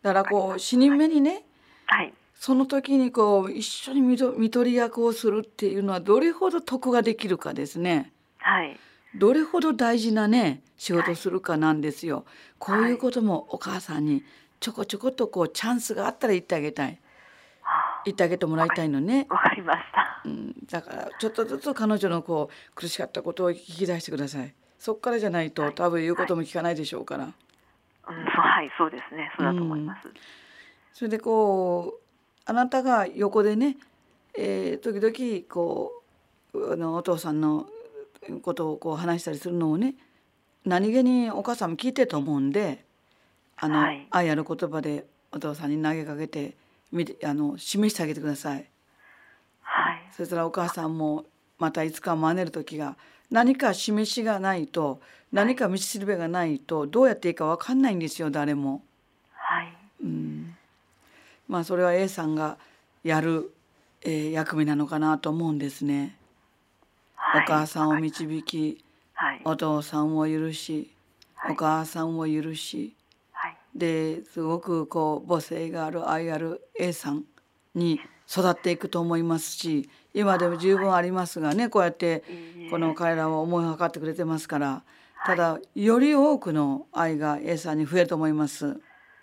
だからこう死人目にねはい。その時にこう一緒に看取看取り役をするっていうのはどれほど得ができるかですね。はい。どれほど大事なね仕事するかなんですよ。こういうこともお母さんにちょこちょこっとこうチャンスがあったら言ってあげたいは言ってあげてもらいたいのね。あわかりました。うん、だからちょっとずつ彼女のこう苦しかったことを聞き出してください。そっからじゃないとはい多分言うことも聞かないでしょうから。うん、そうはい、そうですね。そうだと思います。それでこうあなたが横でね、えー時々こうあのお父さんのことをこう話したりするのをね何気にお母さんも聞いてると思うんであの、はい愛ある言葉でお父さんに投げかけてみてあの示してあげてください。はい。そしたらお母さんもまたいつか真似る時が何か示しがないと何か道しるべがないとどうやっていいか分かんないんですよ誰も。はい。うん、まあそれは A さんがやる、えー役目なのかなと思うんですね。はい。お母さんを導きはい。お父さんを許しはいお母さんを許しはい。ですごくこう母性がある愛ある A さんに育っていくと思いますし今でも十分ありますがねこうやってこの彼らは思いはかってくれてますからはいただより多くの愛が A さんに増えると思います。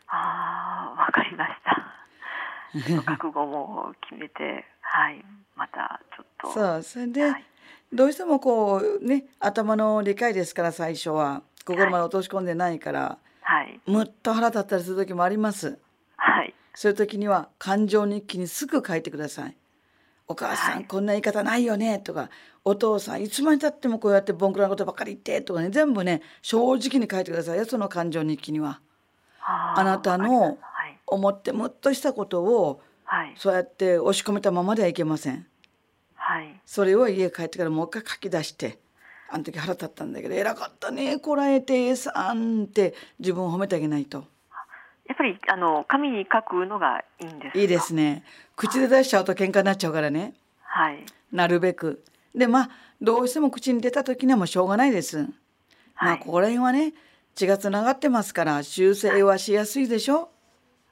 ああ、わかりました。覚悟も決めて、はい。またちょっと。そうそれで、はいどうしてもこうね頭の理解ですから最初は心まで落とし込んでないから、はい。むっと腹立ったりする時もありますはい。そういう時には感情日記にすぐ書いてくださいお母さん、はいこんな言い方ないよねとかお父さんいつまでたってもこうやってボンクラなことばっかり言ってとかね全部ね正直に書いてくださいよその感情日記にはあなたの。思ってむっとしたことをはい。そうやって押し込めたままではいけませんはい。それを家帰ってからもう一回書き出してあの時腹立ったんだけど偉かったねこらえてさんって自分を褒めてあげないと。やっぱりあの紙に書くのがいいんですいいですね。口で出しちゃうと喧嘩になっちゃうからね。はい。なるべく。でまあどうしても口に出た時にはもうしょうがないです、まはい。あここら辺はね血がつながってますから修正はしやすいでしょ。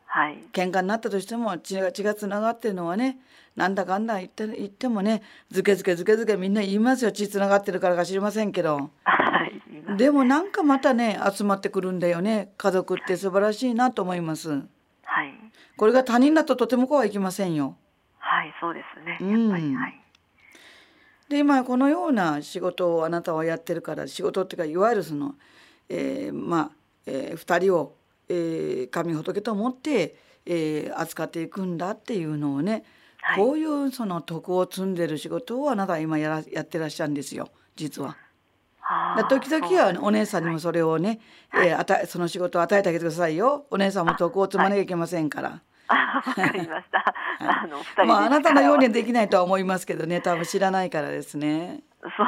はい。喧嘩になったとしても血が血がつながってるのはねなんだかんだ言って言ってもねずけずけずけずけみんな言いますよ。血つながってるからか知りませんけど。でもなんかまたね集まってくるんだよね。家族って素晴らしいなと思います。はい。これが他人だととてもこうはいきませんよ。はいそうですね。うん。やっぱりはい。で今このような仕事をあなたはやってるから仕事っていうかいわゆるその、えーまあ、えー、2人を、えー、神仏と思って、えー、扱っていくんだっていうのをね、はい。こういうその徳を積んでる仕事をあなたは今やらやってらっしゃるんですよ実は。時々はお姉さんにもそれをね、えー与えその仕事を与えてあげてくださいよ。お姉さんも徳を積まなきゃいけませんから。あわかりました。あの二人でまああなたのようにはでききないとは思いますけどね。多分知らないからですね。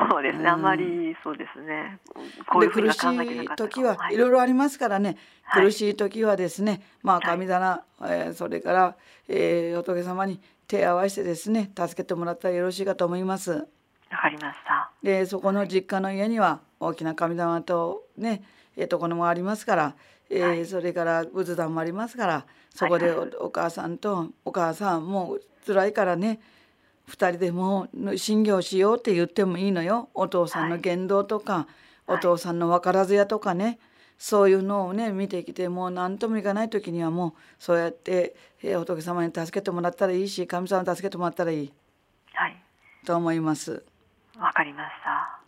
そうですね、うん。あまりそうですね。こういうふうにで苦しは考えてないかった時ははい。いろいろありますからね、はい。苦しい時はですねまあはい。神棚、えーそれから、えー仏様に手を合わせてですね助けてもらったらよろしいかと思います。わかりました。でそこの実家の家には大きな神棚とねえーところもありますから、えーはい。それから仏壇もありますからそこではいおお母さんとお母さんもう辛いからね二人でもう信行しようって言ってもいいのよ。お父さんの言動とか、はい。お父さんの分からずやとかねそういうのをね見てきてもう何ともいかない時にはもうそうやって、えー仏様に助けてもらったらいいし神様に助けてもらったらいいはい、と思います。わかりました。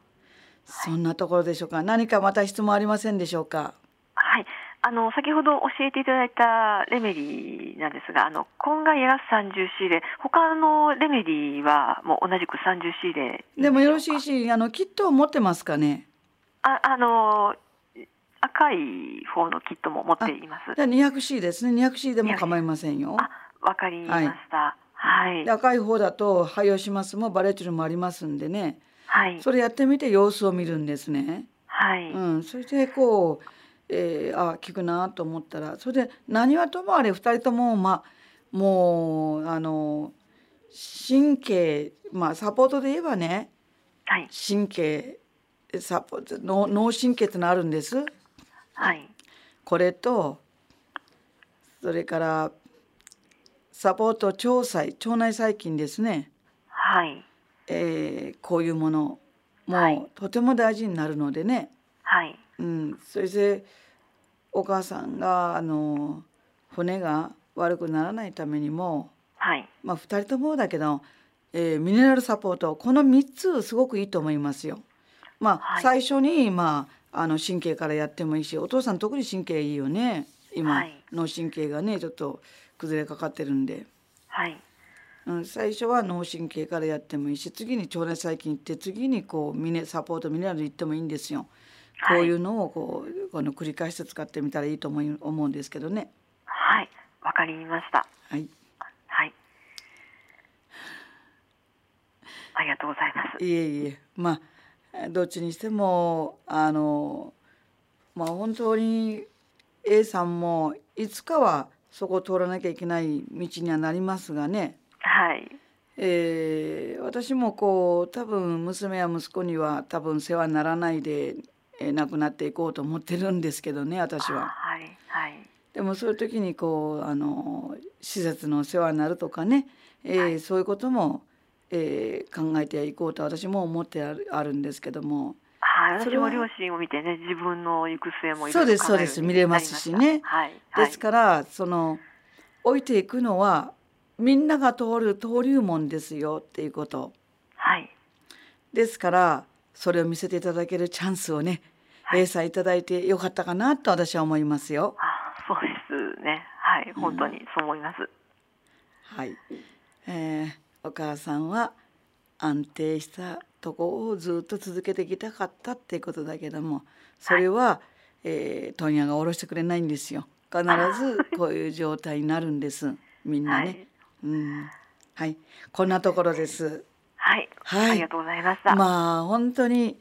そんなところでしょうか？何かまた質問ありませんでしょうか？はい、あの先ほど教えていただいたレメディーなんですが、あの今外やらす30シーレ、他のレメディーはもう同じく30シーレでもよろしいいし、あのキットを持ってますかね？ああの赤い方のキットも持っています。じゃあ 200C ですね。200C でも構いませんよ。あ、わかりました。はい、で赤い方だとハイオシマスもバレチルもありますんでね。はい、それやってみて様子を見るんですね。はい、うん、それでこう、えー、あ効くなと思ったら、それで何はともあれ二人ともまあもうあの神経まあサポートで言えばね。はい、神経サポ脳脳神経ってのあるんですはい、これとそれからサポート腸細腸内細菌ですね、はい、えーこういうもの。も、はい。とても大事になるのでね、はい、うん、それでお母さんがあの骨が悪くならないためにもはい、まあ2人ともだけど、えーミネラルサポート。この3つすごくいいと思いますよ。まあ、はい。最初に、まあ、あの神経からやってもいいしお父さん特に神経いいよね今、はい脳神経がねちょっと崩れかかってるんで、はい、うん、最初は脳神経からやってもいいし次に腸内細菌行って次にこうミネサポートミネラル行ってもいいんですよ。こういうのをこうこの繰り返して使ってみたらいいと思い思うんですけどね。はい、わかりました。はい、はい。ありがとうございます。いえいえまあどっちにしてもあのまあ本当に A さんもいつかはそこを通らなきゃいけない道にはなりますがね、はい、えー私もこう多分娘や息子には多分世話にならないで、えー亡くなっていこうと思ってるんですけどね私は。はい、はい、でもそういう時にこうあの施設の世話になるとかね、えーはい。そういうことも、えー考えていこうと私も思ってあるあるんですけども。はい、私も両親を見てね、自分の行く末もそうですそうです。見れますしね。はい、はい、ですからその置いていくのはみんなが通る登竜門ですよっていうこと。はい、ですからそれを見せていただけるチャンスをね、はい。A さんいただいてよかったかなと私は思いますよ。あ、そうですね。はい、本当にそう思います。はい、えーお母さんは安定したとこをずっと続けてきたかったっていうことだけどもそれは、えー問屋が下ろしてくれないんですよ。必ずこういう状態になるんです。みんなね、はい。うん。はい。こんなところです。はい、はい。ありがとうございました。まあ本当に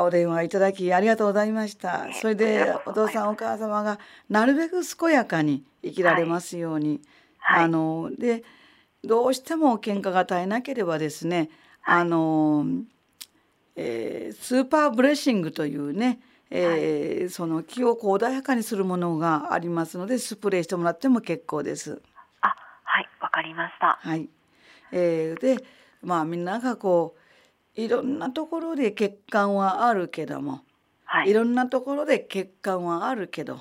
お電話いただきありがとうございました。それでお父さんお母様がなるべく健やかに生きられますように、はい。あのでどうしても喧嘩が絶えなければですね、あの、えースーパーブレッシングというね、えーその気をこう穏やかにするものがありますのでスプレーしてもらっても結構です。あ、はい、わかりました。はい、えーでまあみんながこういろんなところで欠陥はあるけども、、はい。い、ろんなところで欠陥はあるけど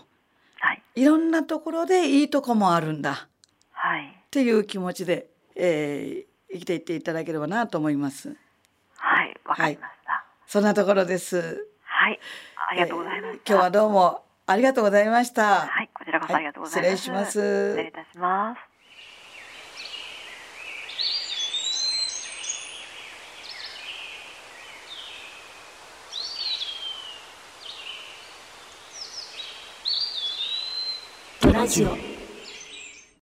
はい、いろんなところでいいとこもあるんだ。っはい、ていう気持ちで、えー生きていっていただければなと思います。はい、わかりました。そんなところです。はい、ありがとうございました。えー今日はどうもありがとうございました。はい、こちらこそありがとうございます。はい失礼します失礼いたします。ラジオ